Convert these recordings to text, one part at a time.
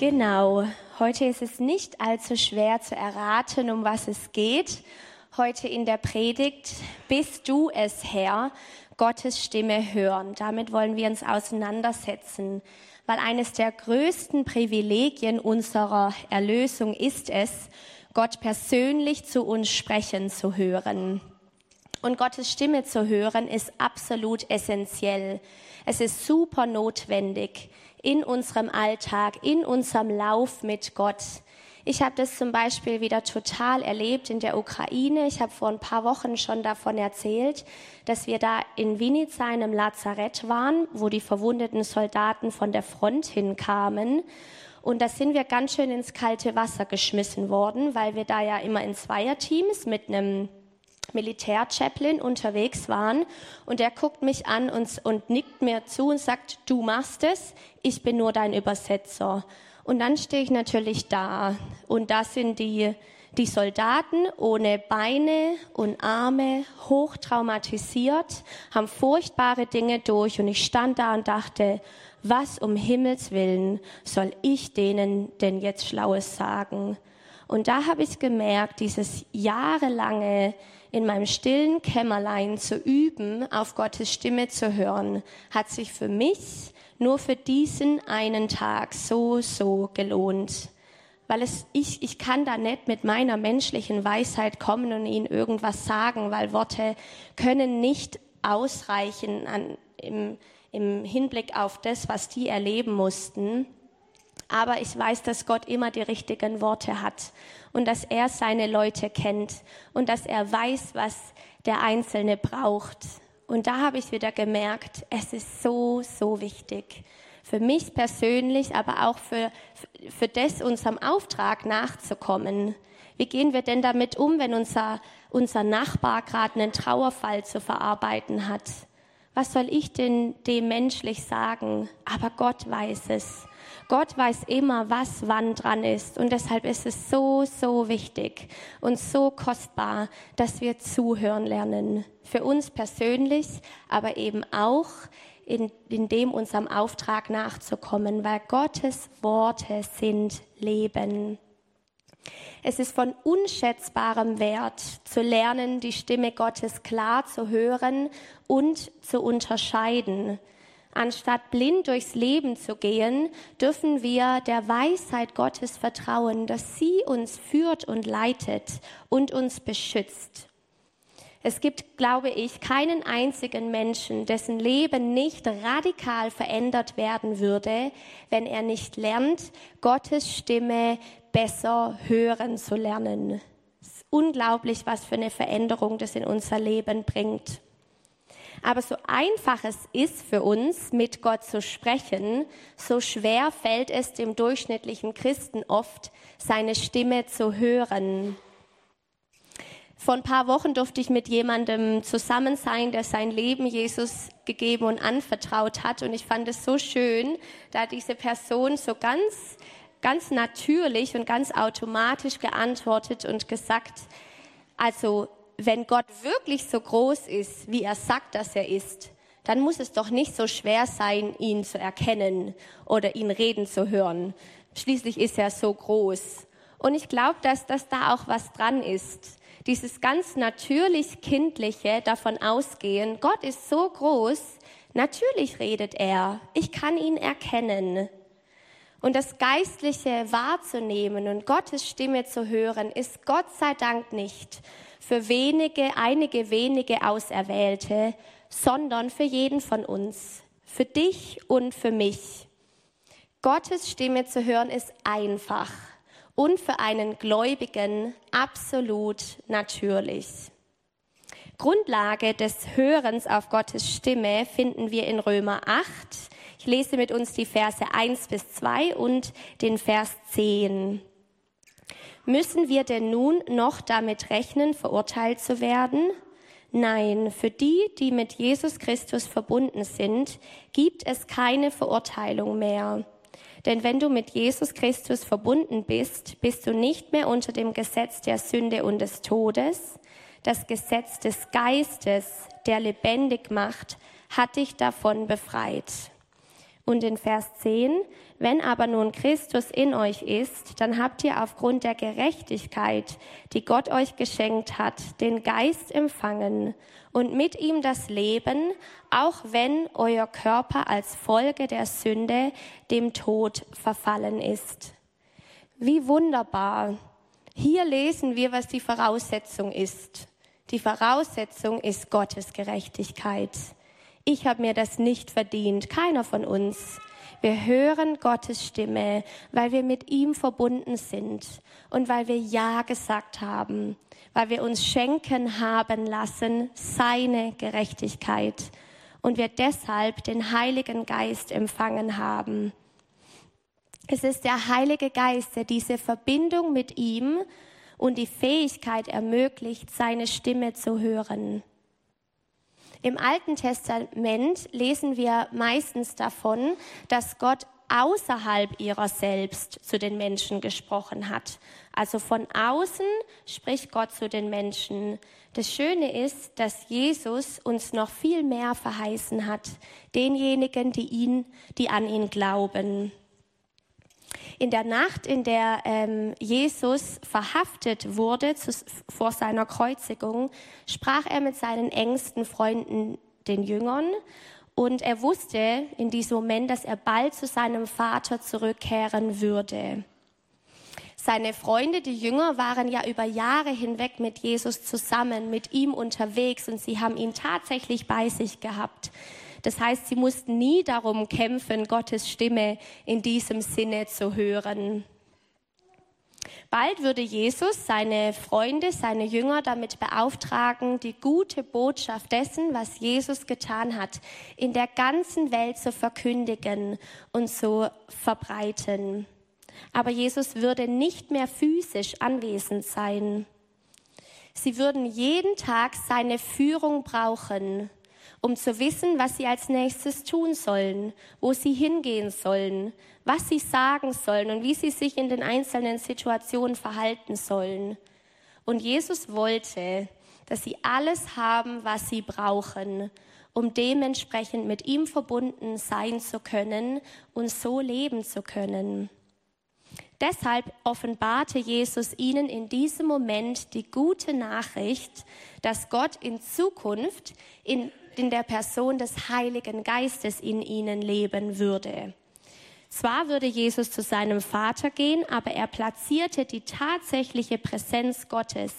Genau, heute ist es nicht allzu schwer zu erraten, um was es geht. Heute in der Predigt bist du es, Herr, Gottes Stimme hören. Damit wollen wir uns auseinandersetzen, weil eines der größten Privilegien unserer Erlösung ist es, Gott persönlich zu uns sprechen zu hören. Und Gottes Stimme zu hören ist absolut essentiell. Es ist super notwendig in unserem Alltag, in unserem Lauf mit Gott. Ich habe das zum Beispiel wieder total erlebt in der Ukraine. Ich habe vor ein paar Wochen schon davon erzählt, dass wir da in Vinica in einem Lazarett waren, wo die verwundeten Soldaten von der Front hinkamen. Und da sind wir ganz schön ins kalte Wasser geschmissen worden, weil wir da ja immer in Zweierteams mit einem Militärchaplain unterwegs waren und er guckt mich an und, und nickt mir zu und sagt, du machst es, ich bin nur dein Übersetzer. Und dann stehe ich natürlich da und da sind die, die Soldaten ohne Beine und Arme, hochtraumatisiert, haben furchtbare Dinge durch und ich stand da und dachte, was um Himmels willen soll ich denen denn jetzt Schlaues sagen? Und da habe ich gemerkt, dieses jahrelange in meinem stillen Kämmerlein zu üben, auf Gottes Stimme zu hören, hat sich für mich nur für diesen einen Tag so, so gelohnt. Weil es, ich, ich kann da nicht mit meiner menschlichen Weisheit kommen und ihnen irgendwas sagen, weil Worte können nicht ausreichen an, im, im Hinblick auf das, was die erleben mussten. Aber ich weiß, dass Gott immer die richtigen Worte hat und dass er seine Leute kennt und dass er weiß, was der Einzelne braucht. Und da habe ich wieder gemerkt, es ist so, so wichtig. Für mich persönlich, aber auch für, für das, unserem Auftrag nachzukommen. Wie gehen wir denn damit um, wenn unser, unser Nachbar gerade einen Trauerfall zu verarbeiten hat? Was soll ich denn dem menschlich sagen? Aber Gott weiß es. Gott weiß immer, was wann dran ist. Und deshalb ist es so, so wichtig und so kostbar, dass wir zuhören lernen. Für uns persönlich, aber eben auch in, in dem unserem Auftrag nachzukommen, weil Gottes Worte sind Leben. Es ist von unschätzbarem Wert zu lernen, die Stimme Gottes klar zu hören und zu unterscheiden. Anstatt blind durchs Leben zu gehen, dürfen wir der Weisheit Gottes vertrauen, dass sie uns führt und leitet und uns beschützt. Es gibt, glaube ich, keinen einzigen Menschen, dessen Leben nicht radikal verändert werden würde, wenn er nicht lernt, Gottes Stimme besser hören zu lernen. Es ist unglaublich, was für eine Veränderung das in unser Leben bringt. Aber so einfach es ist für uns, mit Gott zu sprechen, so schwer fällt es dem durchschnittlichen Christen oft, seine Stimme zu hören. Vor ein paar Wochen durfte ich mit jemandem zusammen sein, der sein Leben Jesus gegeben und anvertraut hat. Und ich fand es so schön, da diese Person so ganz, ganz natürlich und ganz automatisch geantwortet und gesagt, also wenn Gott wirklich so groß ist, wie er sagt, dass er ist, dann muss es doch nicht so schwer sein, ihn zu erkennen oder ihn reden zu hören. Schließlich ist er so groß. Und ich glaube, dass das da auch was dran ist. Dieses ganz natürlich kindliche davon ausgehen, Gott ist so groß, natürlich redet er, ich kann ihn erkennen. Und das Geistliche wahrzunehmen und Gottes Stimme zu hören, ist Gott sei Dank nicht für wenige, einige wenige Auserwählte, sondern für jeden von uns, für dich und für mich. Gottes Stimme zu hören ist einfach und für einen Gläubigen absolut natürlich. Grundlage des Hörens auf Gottes Stimme finden wir in Römer 8. Ich lese mit uns die Verse 1 bis 2 und den Vers 10. Müssen wir denn nun noch damit rechnen, verurteilt zu werden? Nein, für die, die mit Jesus Christus verbunden sind, gibt es keine Verurteilung mehr. Denn wenn du mit Jesus Christus verbunden bist, bist du nicht mehr unter dem Gesetz der Sünde und des Todes. Das Gesetz des Geistes, der lebendig macht, hat dich davon befreit. Und in Vers 10, wenn aber nun Christus in euch ist, dann habt ihr aufgrund der Gerechtigkeit, die Gott euch geschenkt hat, den Geist empfangen und mit ihm das Leben, auch wenn euer Körper als Folge der Sünde dem Tod verfallen ist. Wie wunderbar. Hier lesen wir, was die Voraussetzung ist. Die Voraussetzung ist Gottes Gerechtigkeit. Ich habe mir das nicht verdient, keiner von uns. Wir hören Gottes Stimme, weil wir mit ihm verbunden sind und weil wir Ja gesagt haben, weil wir uns schenken haben lassen seine Gerechtigkeit und wir deshalb den Heiligen Geist empfangen haben. Es ist der Heilige Geist, der diese Verbindung mit ihm und die Fähigkeit ermöglicht, seine Stimme zu hören. Im Alten Testament lesen wir meistens davon, dass Gott außerhalb ihrer selbst zu den Menschen gesprochen hat. Also von außen spricht Gott zu den Menschen. Das Schöne ist, dass Jesus uns noch viel mehr verheißen hat, denjenigen, die ihn, die an ihn glauben. In der Nacht, in der ähm, Jesus verhaftet wurde zu, vor seiner Kreuzigung, sprach er mit seinen engsten Freunden, den Jüngern, und er wusste in diesem Moment, dass er bald zu seinem Vater zurückkehren würde. Seine Freunde, die Jünger, waren ja über Jahre hinweg mit Jesus zusammen, mit ihm unterwegs und sie haben ihn tatsächlich bei sich gehabt. Das heißt, sie mussten nie darum kämpfen, Gottes Stimme in diesem Sinne zu hören. Bald würde Jesus seine Freunde, seine Jünger damit beauftragen, die gute Botschaft dessen, was Jesus getan hat, in der ganzen Welt zu verkündigen und zu verbreiten. Aber Jesus würde nicht mehr physisch anwesend sein. Sie würden jeden Tag seine Führung brauchen um zu wissen, was sie als nächstes tun sollen, wo sie hingehen sollen, was sie sagen sollen und wie sie sich in den einzelnen Situationen verhalten sollen. Und Jesus wollte, dass sie alles haben, was sie brauchen, um dementsprechend mit ihm verbunden sein zu können und so leben zu können. Deshalb offenbarte Jesus ihnen in diesem Moment die gute Nachricht, dass Gott in Zukunft in in der Person des Heiligen Geistes in ihnen leben würde. Zwar würde Jesus zu seinem Vater gehen, aber er platzierte die tatsächliche Präsenz Gottes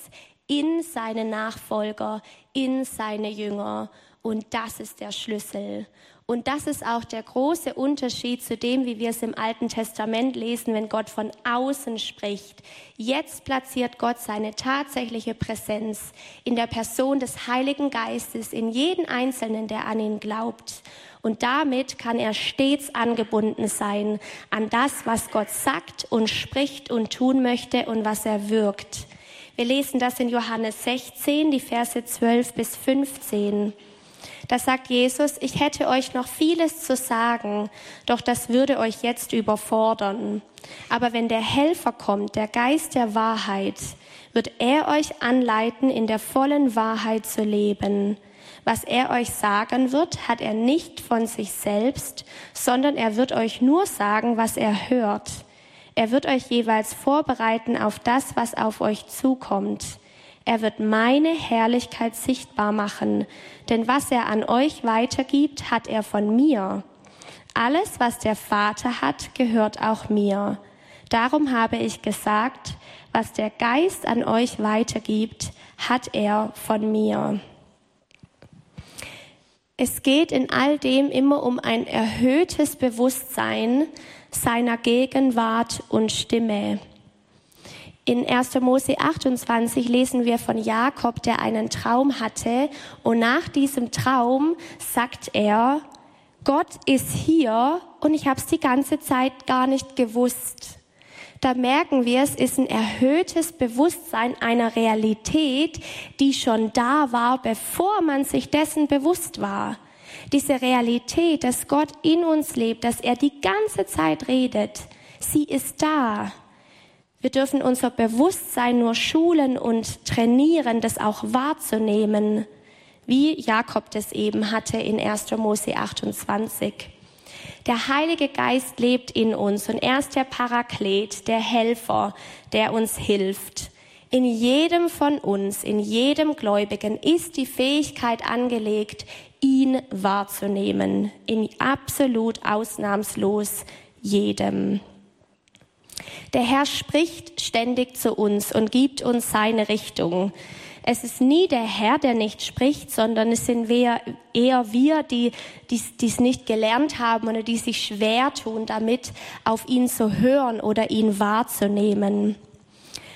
in seine Nachfolger, in seine Jünger. Und das ist der Schlüssel. Und das ist auch der große Unterschied zu dem, wie wir es im Alten Testament lesen, wenn Gott von außen spricht. Jetzt platziert Gott seine tatsächliche Präsenz in der Person des Heiligen Geistes, in jeden Einzelnen, der an ihn glaubt. Und damit kann er stets angebunden sein an das, was Gott sagt und spricht und tun möchte und was er wirkt. Wir lesen das in Johannes 16, die Verse 12 bis 15. Da sagt Jesus, ich hätte euch noch vieles zu sagen, doch das würde euch jetzt überfordern. Aber wenn der Helfer kommt, der Geist der Wahrheit, wird er euch anleiten, in der vollen Wahrheit zu leben. Was er euch sagen wird, hat er nicht von sich selbst, sondern er wird euch nur sagen, was er hört. Er wird euch jeweils vorbereiten auf das, was auf euch zukommt. Er wird meine Herrlichkeit sichtbar machen, denn was er an euch weitergibt, hat er von mir. Alles, was der Vater hat, gehört auch mir. Darum habe ich gesagt, was der Geist an euch weitergibt, hat er von mir. Es geht in all dem immer um ein erhöhtes Bewusstsein seiner Gegenwart und Stimme. In 1. Mose 28 lesen wir von Jakob, der einen Traum hatte. Und nach diesem Traum sagt er, Gott ist hier und ich habe es die ganze Zeit gar nicht gewusst. Da merken wir, es ist ein erhöhtes Bewusstsein einer Realität, die schon da war, bevor man sich dessen bewusst war. Diese Realität, dass Gott in uns lebt, dass er die ganze Zeit redet, sie ist da. Wir dürfen unser Bewusstsein nur schulen und trainieren, das auch wahrzunehmen, wie Jakob das eben hatte in 1. Mose 28. Der Heilige Geist lebt in uns und er ist der Paraklet, der Helfer, der uns hilft. In jedem von uns, in jedem Gläubigen ist die Fähigkeit angelegt, ihn wahrzunehmen. In absolut ausnahmslos jedem. Der Herr spricht ständig zu uns und gibt uns seine Richtung. Es ist nie der Herr, der nicht spricht, sondern es sind wir, eher wir, die es nicht gelernt haben oder die sich schwer tun, damit auf ihn zu hören oder ihn wahrzunehmen.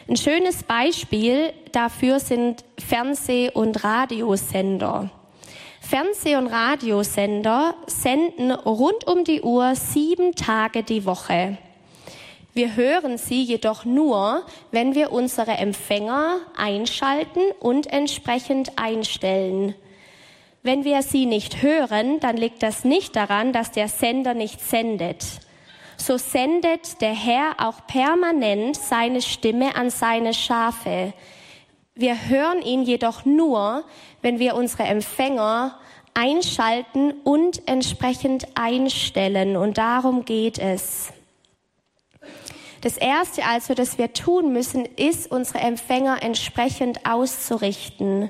Ein schönes Beispiel dafür sind Fernseh- und Radiosender. Fernseh- und Radiosender senden rund um die Uhr sieben Tage die Woche. Wir hören sie jedoch nur, wenn wir unsere Empfänger einschalten und entsprechend einstellen. Wenn wir sie nicht hören, dann liegt das nicht daran, dass der Sender nicht sendet. So sendet der Herr auch permanent seine Stimme an seine Schafe. Wir hören ihn jedoch nur, wenn wir unsere Empfänger einschalten und entsprechend einstellen. Und darum geht es. Das Erste also, das wir tun müssen, ist, unsere Empfänger entsprechend auszurichten.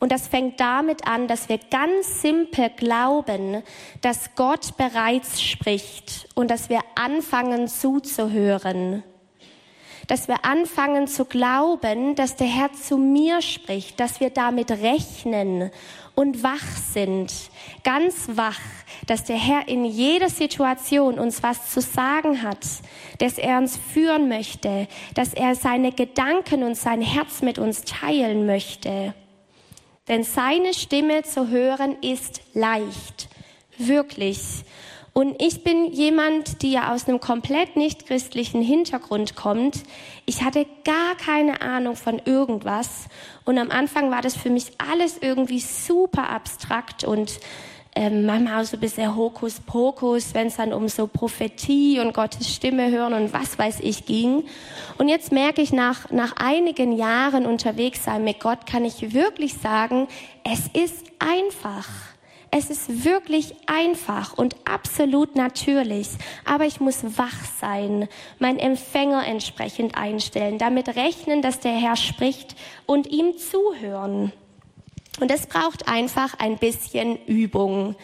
Und das fängt damit an, dass wir ganz simpel glauben, dass Gott bereits spricht und dass wir anfangen zuzuhören. Dass wir anfangen zu glauben, dass der Herr zu mir spricht, dass wir damit rechnen und wach sind, ganz wach, dass der Herr in jeder Situation uns was zu sagen hat, dass er uns führen möchte, dass er seine Gedanken und sein Herz mit uns teilen möchte. Denn seine Stimme zu hören ist leicht, wirklich. Und ich bin jemand, die ja aus einem komplett nicht christlichen Hintergrund kommt. Ich hatte gar keine Ahnung von irgendwas. Und am Anfang war das für mich alles irgendwie super abstrakt und ähm, manchmal auch so ein bisschen Hokuspokus, wenn es dann um so Prophetie und Gottes Stimme hören und was weiß ich ging. Und jetzt merke ich, nach, nach einigen Jahren unterwegs sein mit Gott, kann ich wirklich sagen, es ist einfach. Es ist wirklich einfach und absolut natürlich, aber ich muss wach sein, mein Empfänger entsprechend einstellen, damit rechnen, dass der Herr spricht und ihm zuhören. Und es braucht einfach ein bisschen Übung.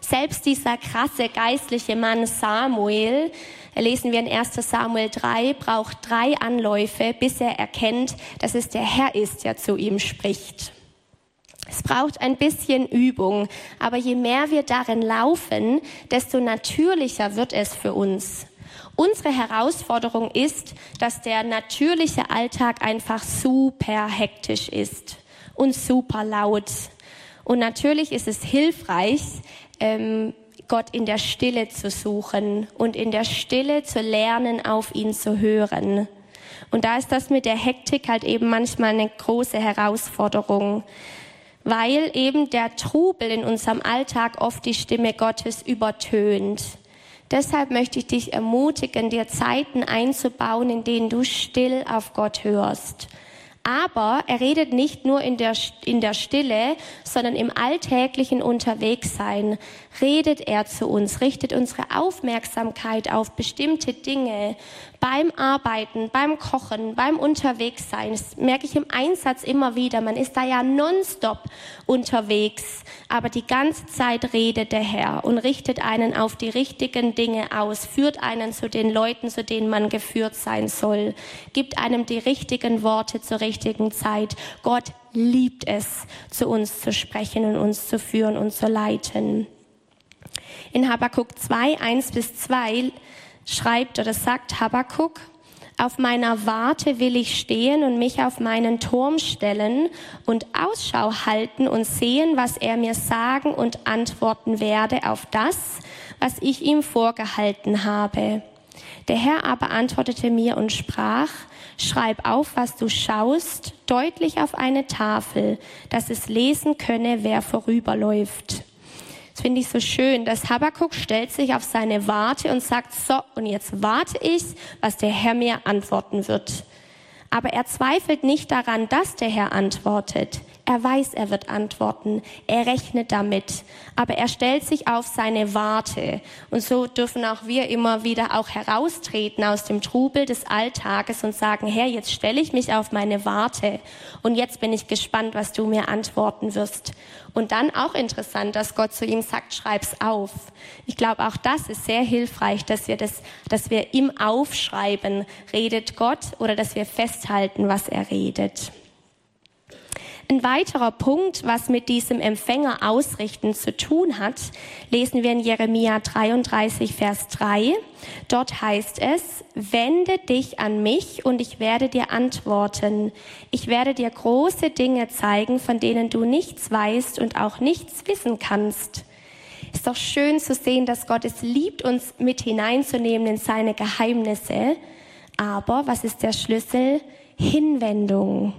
Selbst dieser krasse geistliche Mann Samuel, lesen wir in 1 Samuel 3, braucht drei Anläufe, bis er erkennt, dass es der Herr ist, der zu ihm spricht. Es braucht ein bisschen Übung, aber je mehr wir darin laufen, desto natürlicher wird es für uns. Unsere Herausforderung ist, dass der natürliche Alltag einfach super hektisch ist und super laut. Und natürlich ist es hilfreich, ähm, Gott in der Stille zu suchen und in der Stille zu lernen, auf ihn zu hören. Und da ist das mit der Hektik halt eben manchmal eine große Herausforderung weil eben der Trubel in unserem Alltag oft die Stimme Gottes übertönt. Deshalb möchte ich dich ermutigen, dir Zeiten einzubauen, in denen du still auf Gott hörst. Aber er redet nicht nur in der, in der Stille, sondern im alltäglichen Unterwegssein redet er zu uns, richtet unsere Aufmerksamkeit auf bestimmte Dinge, beim Arbeiten, beim Kochen, beim Unterwegssein. Das merke ich im Einsatz immer wieder. Man ist da ja nonstop unterwegs, aber die ganze Zeit redet der Herr und richtet einen auf die richtigen Dinge aus, führt einen zu den Leuten, zu denen man geführt sein soll, gibt einem die richtigen Worte zur richtigen Zeit. Gott liebt es, zu uns zu sprechen und uns zu führen und zu leiten. In Habakkuk 2, 1 bis 2 schreibt oder sagt Habakuk, auf meiner Warte will ich stehen und mich auf meinen Turm stellen und Ausschau halten und sehen, was er mir sagen und antworten werde auf das, was ich ihm vorgehalten habe. Der Herr aber antwortete mir und sprach, schreib auf, was du schaust, deutlich auf eine Tafel, dass es lesen könne, wer vorüberläuft. Das finde ich so schön, dass Habakuk stellt sich auf seine Warte und sagt, so, und jetzt warte ich, was der Herr mir antworten wird. Aber er zweifelt nicht daran, dass der Herr antwortet. Er weiß, er wird antworten. Er rechnet damit. Aber er stellt sich auf seine Warte. Und so dürfen auch wir immer wieder auch heraustreten aus dem Trubel des Alltages und sagen, Herr, jetzt stelle ich mich auf meine Warte. Und jetzt bin ich gespannt, was du mir antworten wirst. Und dann auch interessant, dass Gott zu ihm sagt, schreib's auf. Ich glaube, auch das ist sehr hilfreich, dass wir das, dass wir im Aufschreiben redet Gott oder dass wir festhalten, was er redet. Ein weiterer Punkt, was mit diesem Empfänger ausrichten zu tun hat, lesen wir in Jeremia 33, Vers 3. Dort heißt es, wende dich an mich und ich werde dir antworten. Ich werde dir große Dinge zeigen, von denen du nichts weißt und auch nichts wissen kannst. Ist doch schön zu sehen, dass Gott es liebt, uns mit hineinzunehmen in seine Geheimnisse. Aber was ist der Schlüssel? Hinwendung.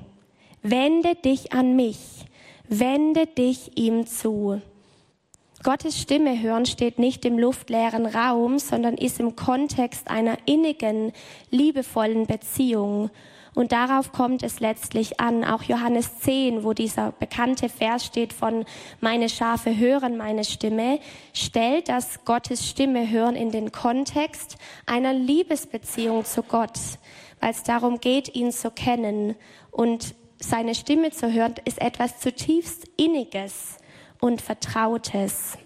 Wende dich an mich. Wende dich ihm zu. Gottes Stimme hören steht nicht im luftleeren Raum, sondern ist im Kontext einer innigen, liebevollen Beziehung. Und darauf kommt es letztlich an. Auch Johannes 10, wo dieser bekannte Vers steht von meine Schafe hören meine Stimme, stellt das Gottes Stimme hören in den Kontext einer Liebesbeziehung zu Gott, weil es darum geht, ihn zu kennen. Und seine Stimme zu hören, ist etwas zutiefst Inniges und Vertrautes.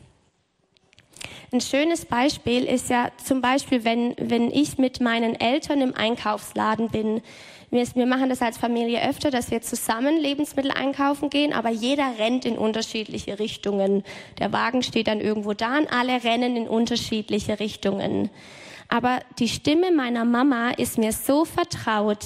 Ein schönes Beispiel ist ja zum Beispiel, wenn, wenn ich mit meinen Eltern im Einkaufsladen bin. Wir, wir machen das als Familie öfter, dass wir zusammen Lebensmittel einkaufen gehen, aber jeder rennt in unterschiedliche Richtungen. Der Wagen steht dann irgendwo da und alle rennen in unterschiedliche Richtungen. Aber die Stimme meiner Mama ist mir so vertraut,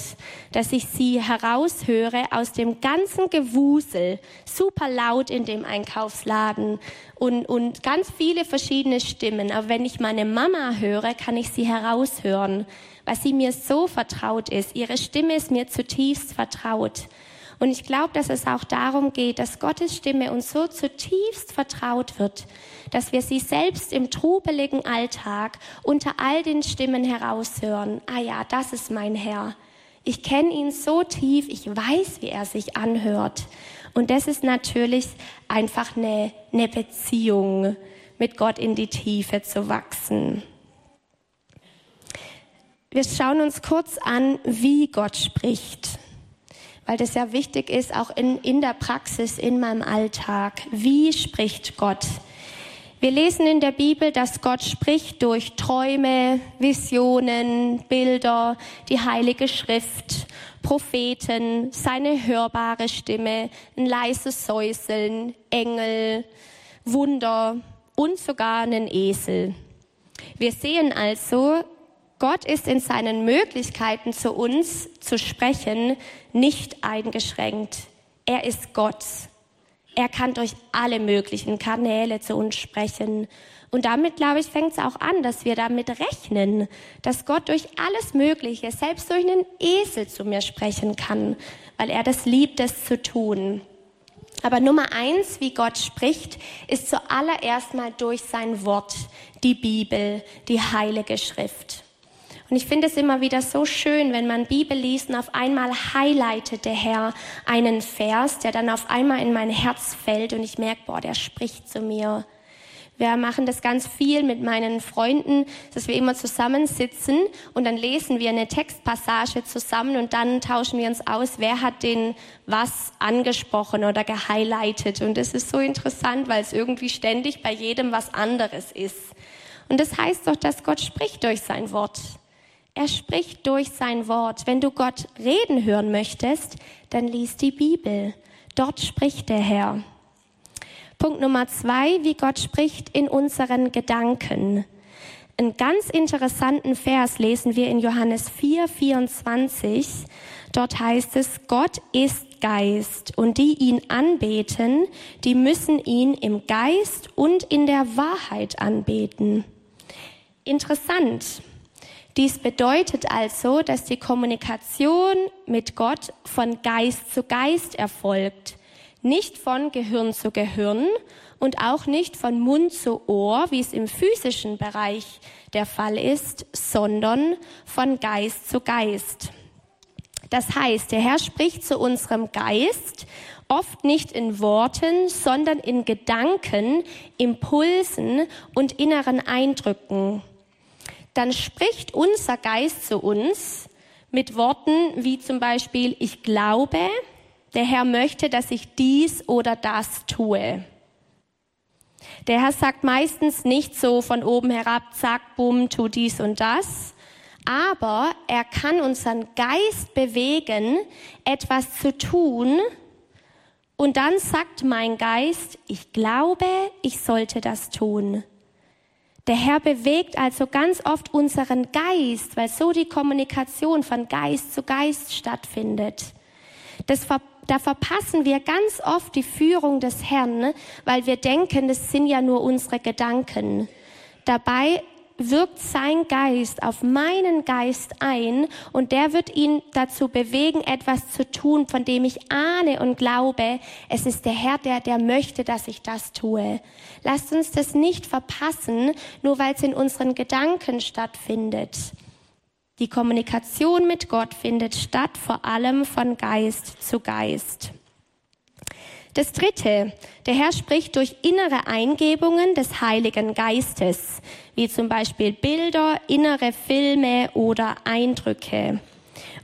dass ich sie heraushöre aus dem ganzen Gewusel, super laut in dem Einkaufsladen und, und ganz viele verschiedene Stimmen. Aber wenn ich meine Mama höre, kann ich sie heraushören, weil sie mir so vertraut ist. Ihre Stimme ist mir zutiefst vertraut. Und ich glaube, dass es auch darum geht, dass Gottes Stimme uns so zutiefst vertraut wird, dass wir sie selbst im trubeligen Alltag unter all den Stimmen heraushören. Ah ja, das ist mein Herr. Ich kenne ihn so tief, ich weiß, wie er sich anhört. Und das ist natürlich einfach eine, eine Beziehung, mit Gott in die Tiefe zu wachsen. Wir schauen uns kurz an, wie Gott spricht weil das ja wichtig ist, auch in, in der Praxis, in meinem Alltag. Wie spricht Gott? Wir lesen in der Bibel, dass Gott spricht durch Träume, Visionen, Bilder, die Heilige Schrift, Propheten, seine hörbare Stimme, ein leises Säuseln, Engel, Wunder und sogar einen Esel. Wir sehen also, Gott ist in seinen Möglichkeiten zu uns zu sprechen nicht eingeschränkt. Er ist Gott. Er kann durch alle möglichen Kanäle zu uns sprechen. Und damit, glaube ich, fängt es auch an, dass wir damit rechnen, dass Gott durch alles Mögliche, selbst durch einen Esel zu mir sprechen kann, weil er das liebt, es zu tun. Aber Nummer eins, wie Gott spricht, ist zuallererst mal durch sein Wort, die Bibel, die Heilige Schrift. Und ich finde es immer wieder so schön, wenn man Bibel liest und auf einmal highlightet der Herr einen Vers, der dann auf einmal in mein Herz fällt und ich merke, boah, der spricht zu mir. Wir machen das ganz viel mit meinen Freunden, dass wir immer zusammensitzen und dann lesen wir eine Textpassage zusammen und dann tauschen wir uns aus, wer hat den was angesprochen oder gehighlightet. Und das ist so interessant, weil es irgendwie ständig bei jedem was anderes ist. Und das heißt doch, dass Gott spricht durch sein Wort. Er spricht durch sein Wort. Wenn du Gott reden hören möchtest, dann lies die Bibel. Dort spricht der Herr. Punkt Nummer zwei, wie Gott spricht in unseren Gedanken. Einen ganz interessanten Vers lesen wir in Johannes 4, 24. Dort heißt es, Gott ist Geist und die ihn anbeten, die müssen ihn im Geist und in der Wahrheit anbeten. Interessant. Dies bedeutet also, dass die Kommunikation mit Gott von Geist zu Geist erfolgt, nicht von Gehirn zu Gehirn und auch nicht von Mund zu Ohr, wie es im physischen Bereich der Fall ist, sondern von Geist zu Geist. Das heißt, der Herr spricht zu unserem Geist oft nicht in Worten, sondern in Gedanken, Impulsen und inneren Eindrücken. Dann spricht unser Geist zu uns mit Worten wie zum Beispiel, ich glaube, der Herr möchte, dass ich dies oder das tue. Der Herr sagt meistens nicht so von oben herab, zack, bumm, tu dies und das, aber er kann unseren Geist bewegen, etwas zu tun, und dann sagt mein Geist, ich glaube, ich sollte das tun. Der Herr bewegt also ganz oft unseren Geist, weil so die Kommunikation von Geist zu Geist stattfindet. Das da verpassen wir ganz oft die Führung des Herrn, weil wir denken, das sind ja nur unsere Gedanken. Dabei wirkt sein Geist auf meinen Geist ein und der wird ihn dazu bewegen, etwas zu tun, von dem ich ahne und glaube, es ist der Herr, der, der möchte, dass ich das tue. Lasst uns das nicht verpassen, nur weil es in unseren Gedanken stattfindet. Die Kommunikation mit Gott findet statt vor allem von Geist zu Geist. Das dritte, der Herr spricht durch innere Eingebungen des Heiligen Geistes, wie zum Beispiel Bilder, innere Filme oder Eindrücke.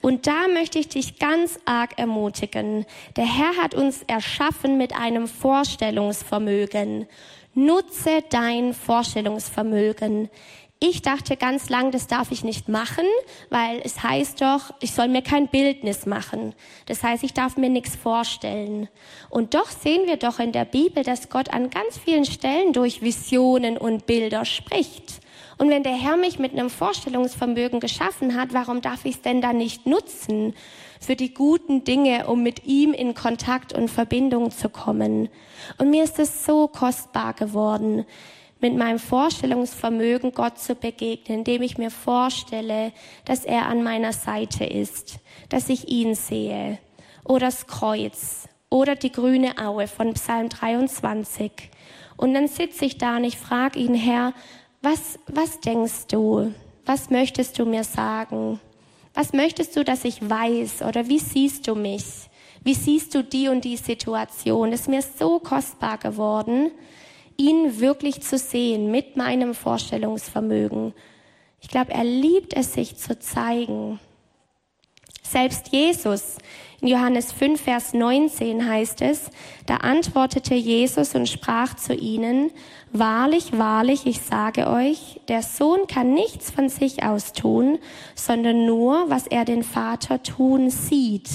Und da möchte ich dich ganz arg ermutigen. Der Herr hat uns erschaffen mit einem Vorstellungsvermögen. Nutze dein Vorstellungsvermögen. Ich dachte ganz lang, das darf ich nicht machen, weil es heißt doch, ich soll mir kein Bildnis machen. Das heißt, ich darf mir nichts vorstellen. Und doch sehen wir doch in der Bibel, dass Gott an ganz vielen Stellen durch Visionen und Bilder spricht. Und wenn der Herr mich mit einem Vorstellungsvermögen geschaffen hat, warum darf ich es denn dann nicht nutzen für die guten Dinge, um mit ihm in Kontakt und Verbindung zu kommen? Und mir ist es so kostbar geworden mit meinem Vorstellungsvermögen Gott zu begegnen, indem ich mir vorstelle, dass er an meiner Seite ist, dass ich ihn sehe. Oder das Kreuz oder die grüne Aue von Psalm 23. Und dann sitze ich da und ich frage ihn, Herr, was, was denkst du? Was möchtest du mir sagen? Was möchtest du, dass ich weiß? Oder wie siehst du mich? Wie siehst du die und die Situation? Das ist mir so kostbar geworden ihn wirklich zu sehen mit meinem Vorstellungsvermögen. Ich glaube, er liebt es, sich zu zeigen. Selbst Jesus, in Johannes 5, Vers 19 heißt es, da antwortete Jesus und sprach zu ihnen, Wahrlich, wahrlich, ich sage euch, der Sohn kann nichts von sich aus tun, sondern nur, was er den Vater tun sieht.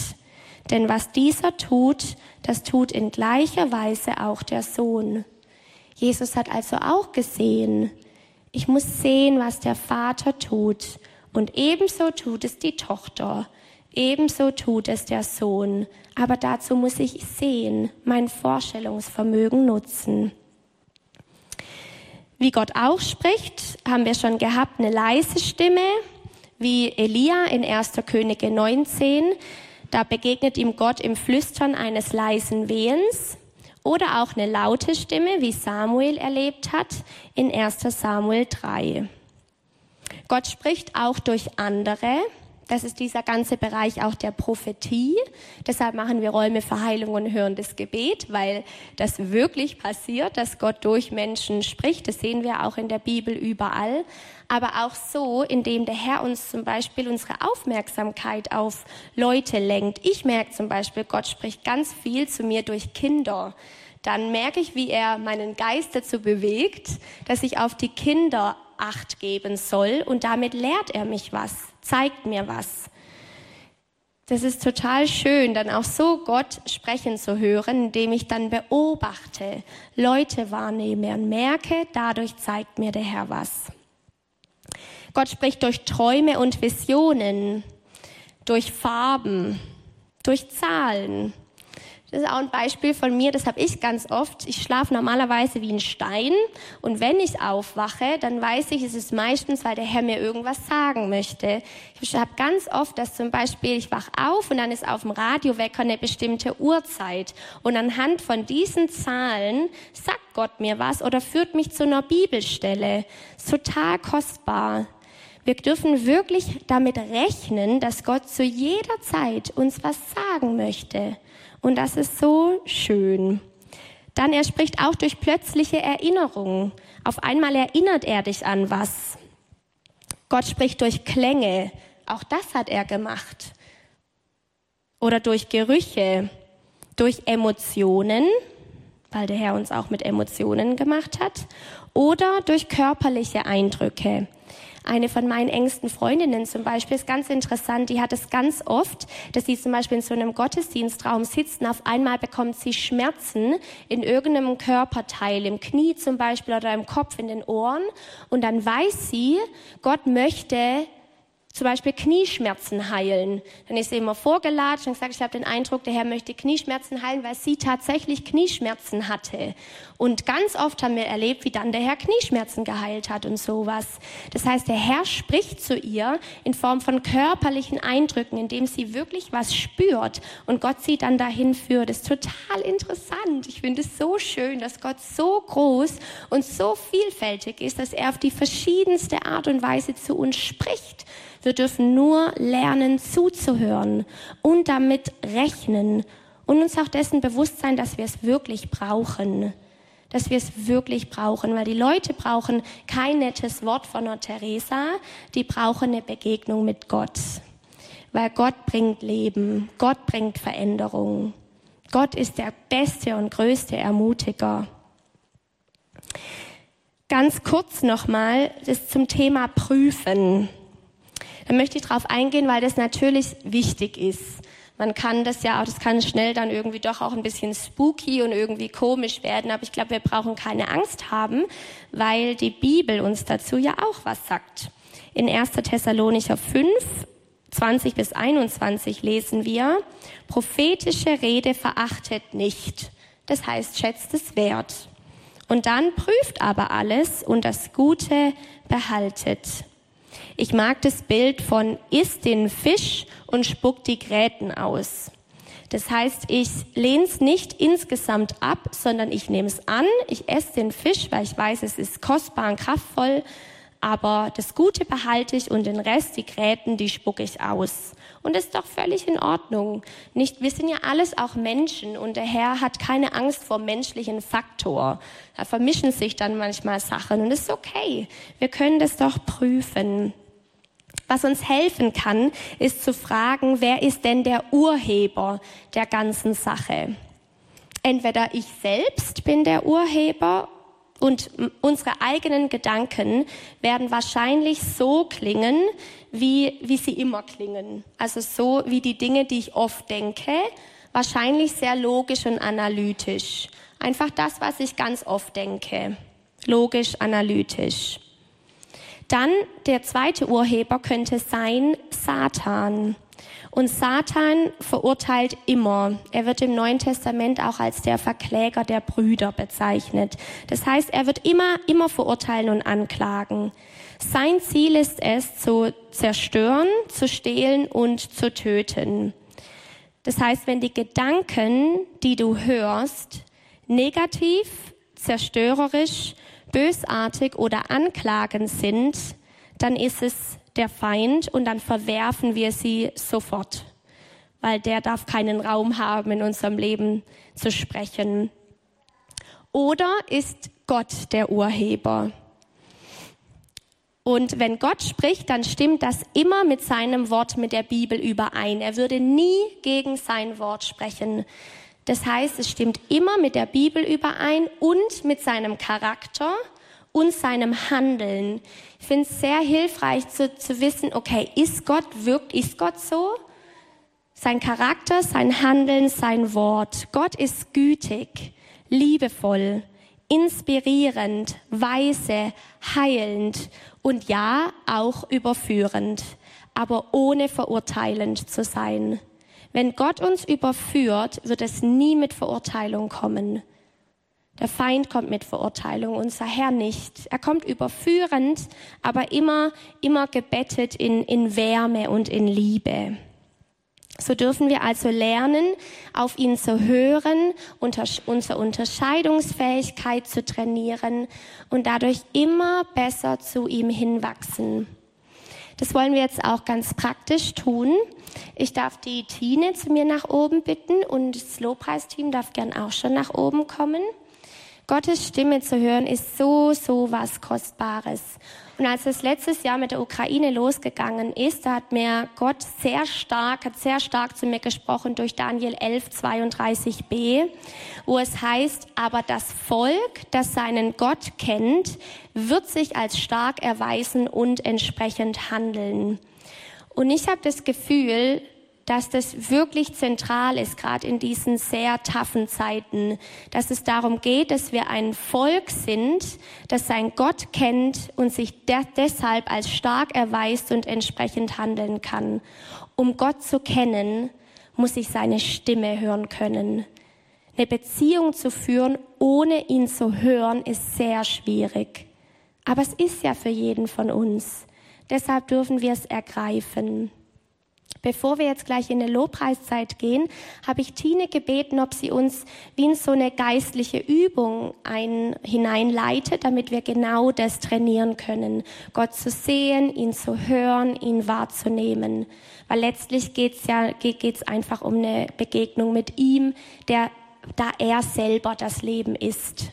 Denn was dieser tut, das tut in gleicher Weise auch der Sohn. Jesus hat also auch gesehen, ich muss sehen, was der Vater tut. Und ebenso tut es die Tochter. Ebenso tut es der Sohn. Aber dazu muss ich sehen, mein Vorstellungsvermögen nutzen. Wie Gott auch spricht, haben wir schon gehabt, eine leise Stimme, wie Elia in 1. Könige 19. Da begegnet ihm Gott im Flüstern eines leisen Wehens oder auch eine laute Stimme, wie Samuel erlebt hat in 1 Samuel 3. Gott spricht auch durch andere. Das ist dieser ganze Bereich auch der Prophetie. Deshalb machen wir Räume für Heilung und hörendes Gebet, weil das wirklich passiert, dass Gott durch Menschen spricht. Das sehen wir auch in der Bibel überall. Aber auch so, indem der Herr uns zum Beispiel unsere Aufmerksamkeit auf Leute lenkt. Ich merke zum Beispiel, Gott spricht ganz viel zu mir durch Kinder dann merke ich, wie er meinen Geist dazu bewegt, dass ich auf die Kinder Acht geben soll und damit lehrt er mich was, zeigt mir was. Das ist total schön, dann auch so Gott sprechen zu hören, indem ich dann beobachte, Leute wahrnehme und merke, dadurch zeigt mir der Herr was. Gott spricht durch Träume und Visionen, durch Farben, durch Zahlen, das ist auch ein Beispiel von mir, das habe ich ganz oft. Ich schlafe normalerweise wie ein Stein und wenn ich aufwache, dann weiß ich, es ist meistens, weil der Herr mir irgendwas sagen möchte. Ich habe ganz oft, dass zum Beispiel ich wach auf und dann ist auf dem Radiowecker eine bestimmte Uhrzeit und anhand von diesen Zahlen sagt Gott mir was oder führt mich zu einer Bibelstelle. ist total kostbar. Wir dürfen wirklich damit rechnen, dass Gott zu jeder Zeit uns was sagen möchte. Und das ist so schön. Dann er spricht auch durch plötzliche Erinnerungen. Auf einmal erinnert er dich an was. Gott spricht durch Klänge. Auch das hat er gemacht. Oder durch Gerüche, durch Emotionen, weil der Herr uns auch mit Emotionen gemacht hat. Oder durch körperliche Eindrücke. Eine von meinen engsten Freundinnen zum Beispiel ist ganz interessant. Die hat es ganz oft, dass sie zum Beispiel in so einem Gottesdienstraum sitzen. Auf einmal bekommt sie Schmerzen in irgendeinem Körperteil, im Knie zum Beispiel oder im Kopf, in den Ohren. Und dann weiß sie, Gott möchte zum Beispiel Knieschmerzen heilen. Dann ist sie immer vorgelatscht und gesagt, ich habe den Eindruck, der Herr möchte Knieschmerzen heilen, weil sie tatsächlich Knieschmerzen hatte. Und ganz oft haben wir erlebt, wie dann der Herr Knieschmerzen geheilt hat und sowas. Das heißt, der Herr spricht zu ihr in Form von körperlichen Eindrücken, indem sie wirklich was spürt und Gott sie dann dahin führt. Das ist total interessant. Ich finde es so schön, dass Gott so groß und so vielfältig ist, dass er auf die verschiedenste Art und Weise zu uns spricht. Wir dürfen nur lernen zuzuhören und damit rechnen und uns auch dessen bewusst sein, dass wir es wirklich brauchen. Dass wir es wirklich brauchen, weil die Leute brauchen kein nettes Wort von der Teresa, die brauchen eine Begegnung mit Gott. Weil Gott bringt Leben, Gott bringt Veränderung. Gott ist der beste und größte Ermutiger. Ganz kurz nochmal das zum Thema Prüfen. Da möchte ich darauf eingehen, weil das natürlich wichtig ist. Man kann das ja auch, das kann schnell dann irgendwie doch auch ein bisschen spooky und irgendwie komisch werden, aber ich glaube, wir brauchen keine Angst haben, weil die Bibel uns dazu ja auch was sagt. In 1. Thessalonicher 5, 20 bis 21 lesen wir, prophetische Rede verachtet nicht. Das heißt, schätzt es wert. Und dann prüft aber alles und das Gute behaltet. Ich mag das Bild von isst den Fisch und spuckt die Gräten aus. Das heißt, ich lehne es nicht insgesamt ab, sondern ich nehme es an, ich esse den Fisch, weil ich weiß, es ist kostbar und kraftvoll, aber das Gute behalte ich und den Rest, die Gräten, die spucke ich aus. Und das ist doch völlig in Ordnung. Nicht, wir sind ja alles auch Menschen und der Herr hat keine Angst vor menschlichen Faktor. Da vermischen sich dann manchmal Sachen und das ist okay. Wir können das doch prüfen. Was uns helfen kann, ist zu fragen, wer ist denn der Urheber der ganzen Sache? Entweder ich selbst bin der Urheber und unsere eigenen Gedanken werden wahrscheinlich so klingen, wie, wie sie immer klingen. Also so wie die Dinge, die ich oft denke, wahrscheinlich sehr logisch und analytisch. Einfach das, was ich ganz oft denke. Logisch, analytisch. Dann der zweite Urheber könnte sein Satan. Und Satan verurteilt immer. Er wird im Neuen Testament auch als der Verkläger der Brüder bezeichnet. Das heißt, er wird immer, immer verurteilen und anklagen. Sein Ziel ist es, zu zerstören, zu stehlen und zu töten. Das heißt, wenn die Gedanken, die du hörst, negativ, zerstörerisch, bösartig oder anklagend sind, dann ist es der Feind und dann verwerfen wir sie sofort, weil der darf keinen Raum haben, in unserem Leben zu sprechen. Oder ist Gott der Urheber? Und wenn Gott spricht, dann stimmt das immer mit seinem Wort, mit der Bibel überein. Er würde nie gegen sein Wort sprechen. Das heißt, es stimmt immer mit der Bibel überein und mit seinem Charakter und seinem Handeln. Ich finde es sehr hilfreich zu, zu wissen, okay, ist Gott wirkt, ist Gott so? Sein Charakter, sein Handeln, sein Wort. Gott ist gütig, liebevoll, inspirierend, weise, heilend und ja, auch überführend, aber ohne verurteilend zu sein. Wenn Gott uns überführt, wird es nie mit Verurteilung kommen. Der Feind kommt mit Verurteilung, unser Herr nicht. Er kommt überführend, aber immer, immer gebettet in, in Wärme und in Liebe. So dürfen wir also lernen, auf ihn zu hören, unter, unsere Unterscheidungsfähigkeit zu trainieren und dadurch immer besser zu ihm hinwachsen. Das wollen wir jetzt auch ganz praktisch tun. Ich darf die Tine zu mir nach oben bitten und das Lobpreisteam darf gern auch schon nach oben kommen. Gottes Stimme zu hören ist so, so was Kostbares. Und als es letztes Jahr mit der Ukraine losgegangen ist, da hat mir Gott sehr stark, hat sehr stark zu mir gesprochen durch Daniel 11, 32b, wo es heißt, aber das Volk, das seinen Gott kennt, wird sich als stark erweisen und entsprechend handeln. Und ich habe das Gefühl, dass das wirklich zentral ist, gerade in diesen sehr taffen Zeiten, dass es darum geht, dass wir ein Volk sind, das sein Gott kennt und sich de deshalb als stark erweist und entsprechend handeln kann. Um Gott zu kennen, muss ich seine Stimme hören können. Eine Beziehung zu führen, ohne ihn zu hören, ist sehr schwierig. Aber es ist ja für jeden von uns. Deshalb dürfen wir es ergreifen. Bevor wir jetzt gleich in eine Lobpreiszeit gehen, habe ich Tine gebeten, ob sie uns wie in so eine geistliche Übung ein, hineinleitet, damit wir genau das trainieren können. Gott zu sehen, ihn zu hören, ihn wahrzunehmen. Weil letztlich geht's ja geht's einfach um eine Begegnung mit ihm, der, da er selber das Leben ist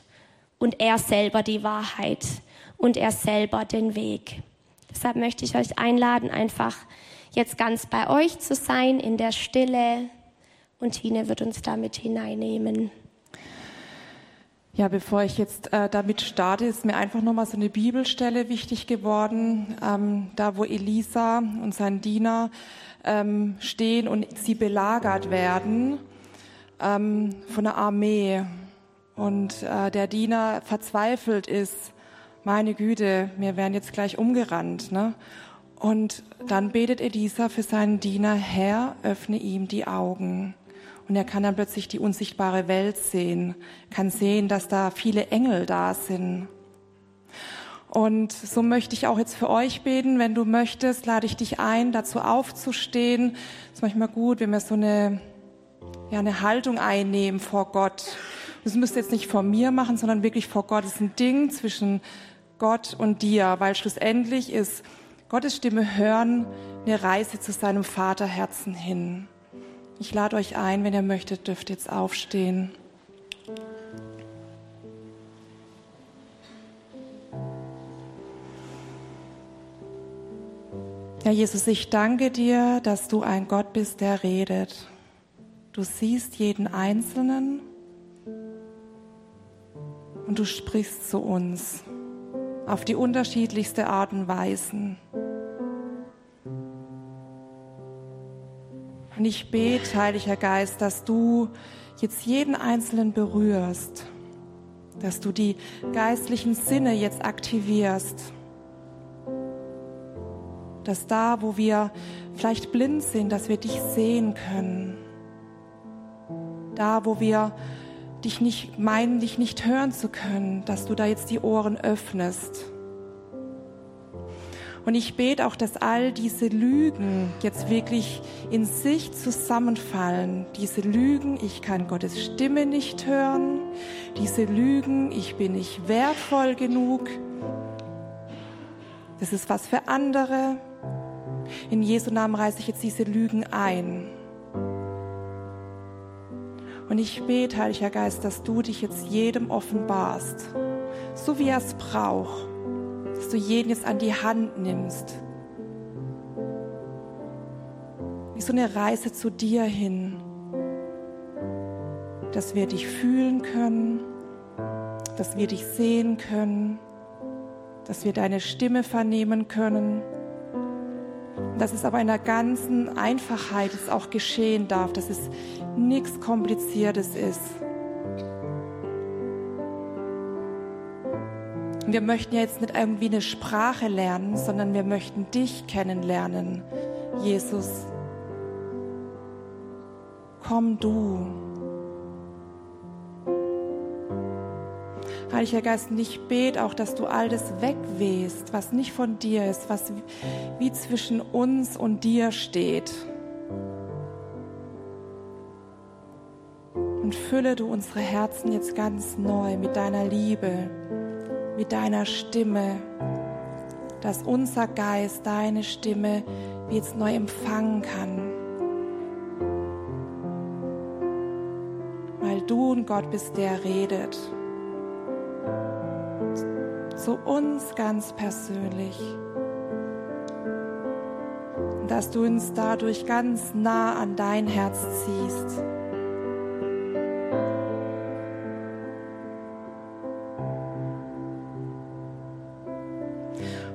und er selber die Wahrheit und er selber den Weg. Deshalb möchte ich euch einladen, einfach jetzt ganz bei euch zu sein in der Stille. Und Tine wird uns damit hineinnehmen. Ja, bevor ich jetzt äh, damit starte, ist mir einfach nochmal so eine Bibelstelle wichtig geworden, ähm, da wo Elisa und sein Diener ähm, stehen und sie belagert werden ähm, von der Armee. Und äh, der Diener verzweifelt ist, meine Güte, wir werden jetzt gleich umgerannt. Ne? Und dann betet Elisa für seinen Diener, Herr, öffne ihm die Augen. Und er kann dann plötzlich die unsichtbare Welt sehen, kann sehen, dass da viele Engel da sind. Und so möchte ich auch jetzt für euch beten. Wenn du möchtest, lade ich dich ein, dazu aufzustehen. Das ist manchmal gut, wenn wir so eine, ja, eine Haltung einnehmen vor Gott. Das müsst ihr jetzt nicht vor mir machen, sondern wirklich vor Gott. Das ist ein Ding zwischen Gott und dir, weil schlussendlich ist Gottes Stimme hören, eine Reise zu seinem Vaterherzen hin. Ich lade euch ein, wenn ihr möchtet, dürft jetzt aufstehen. Ja, Jesus, ich danke dir, dass du ein Gott bist, der redet. Du siehst jeden Einzelnen und du sprichst zu uns auf die unterschiedlichste Art und Weisen. Und ich bete, Heiliger Geist, dass du jetzt jeden Einzelnen berührst, dass du die geistlichen Sinne jetzt aktivierst, dass da, wo wir vielleicht blind sind, dass wir dich sehen können, da, wo wir dich nicht meinen, dich nicht hören zu können, dass du da jetzt die Ohren öffnest. Und ich bete auch, dass all diese Lügen jetzt wirklich in sich zusammenfallen. Diese Lügen, ich kann Gottes Stimme nicht hören. Diese Lügen, ich bin nicht wertvoll genug. Das ist was für andere. In Jesu Namen reiße ich jetzt diese Lügen ein. Und ich bete, Heiliger Geist, dass du dich jetzt jedem offenbarst, so wie er es braucht, dass du jeden jetzt an die Hand nimmst, wie so eine Reise zu dir hin, dass wir dich fühlen können, dass wir dich sehen können, dass wir deine Stimme vernehmen können dass es aber in der ganzen Einfachheit es auch geschehen darf, dass es nichts Kompliziertes ist. wir möchten ja jetzt nicht irgendwie eine Sprache lernen, sondern wir möchten dich kennenlernen, Jesus. Komm du. Heiliger Geist, und ich bete auch, dass du all das wegwehst, was nicht von dir ist, was wie zwischen uns und dir steht. Und fülle du unsere Herzen jetzt ganz neu mit deiner Liebe, mit deiner Stimme, dass unser Geist deine Stimme jetzt neu empfangen kann. Weil du ein Gott bist, der redet. Zu uns ganz persönlich. Dass du uns dadurch ganz nah an dein Herz ziehst.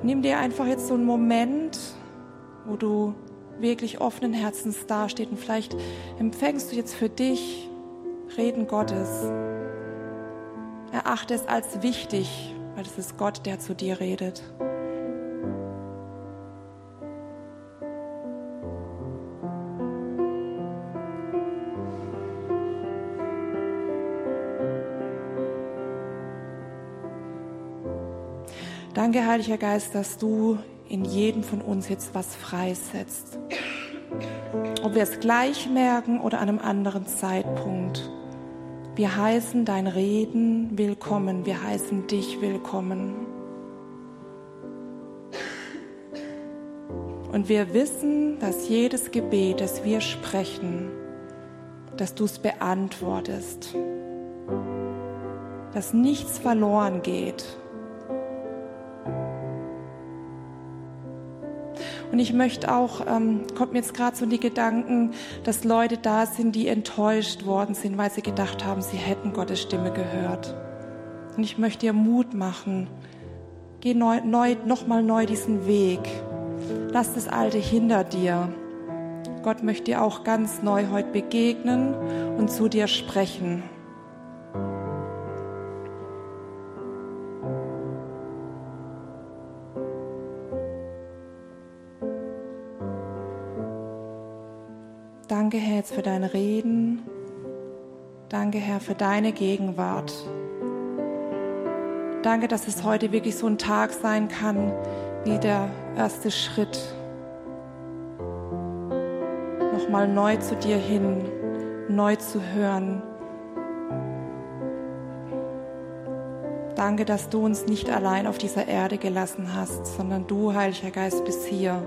Nimm dir einfach jetzt so einen Moment, wo du wirklich offenen Herzens dastehst und vielleicht empfängst du jetzt für dich Reden Gottes. Erachte es als wichtig, weil es ist Gott, der zu dir redet. Danke, Heiliger Geist, dass du in jedem von uns jetzt was freisetzt. Ob wir es gleich merken oder an einem anderen Zeitpunkt. Wir heißen dein Reden willkommen. Wir heißen dich willkommen. Und wir wissen, dass jedes Gebet, das wir sprechen, dass du es beantwortest. Dass nichts verloren geht Und ich möchte auch, ähm, kommt mir jetzt gerade so die Gedanken, dass Leute da sind, die enttäuscht worden sind, weil sie gedacht haben, sie hätten Gottes Stimme gehört. Und ich möchte dir Mut machen. Geh neu, neu, nochmal neu diesen Weg. Lass das Alte hinter dir. Gott möchte dir auch ganz neu heute begegnen und zu dir sprechen. Jetzt für dein Reden. Danke, Herr, für deine Gegenwart. Danke, dass es heute wirklich so ein Tag sein kann wie der erste Schritt. Nochmal neu zu dir hin, neu zu hören. Danke, dass du uns nicht allein auf dieser Erde gelassen hast, sondern du, Heiliger Geist, bist hier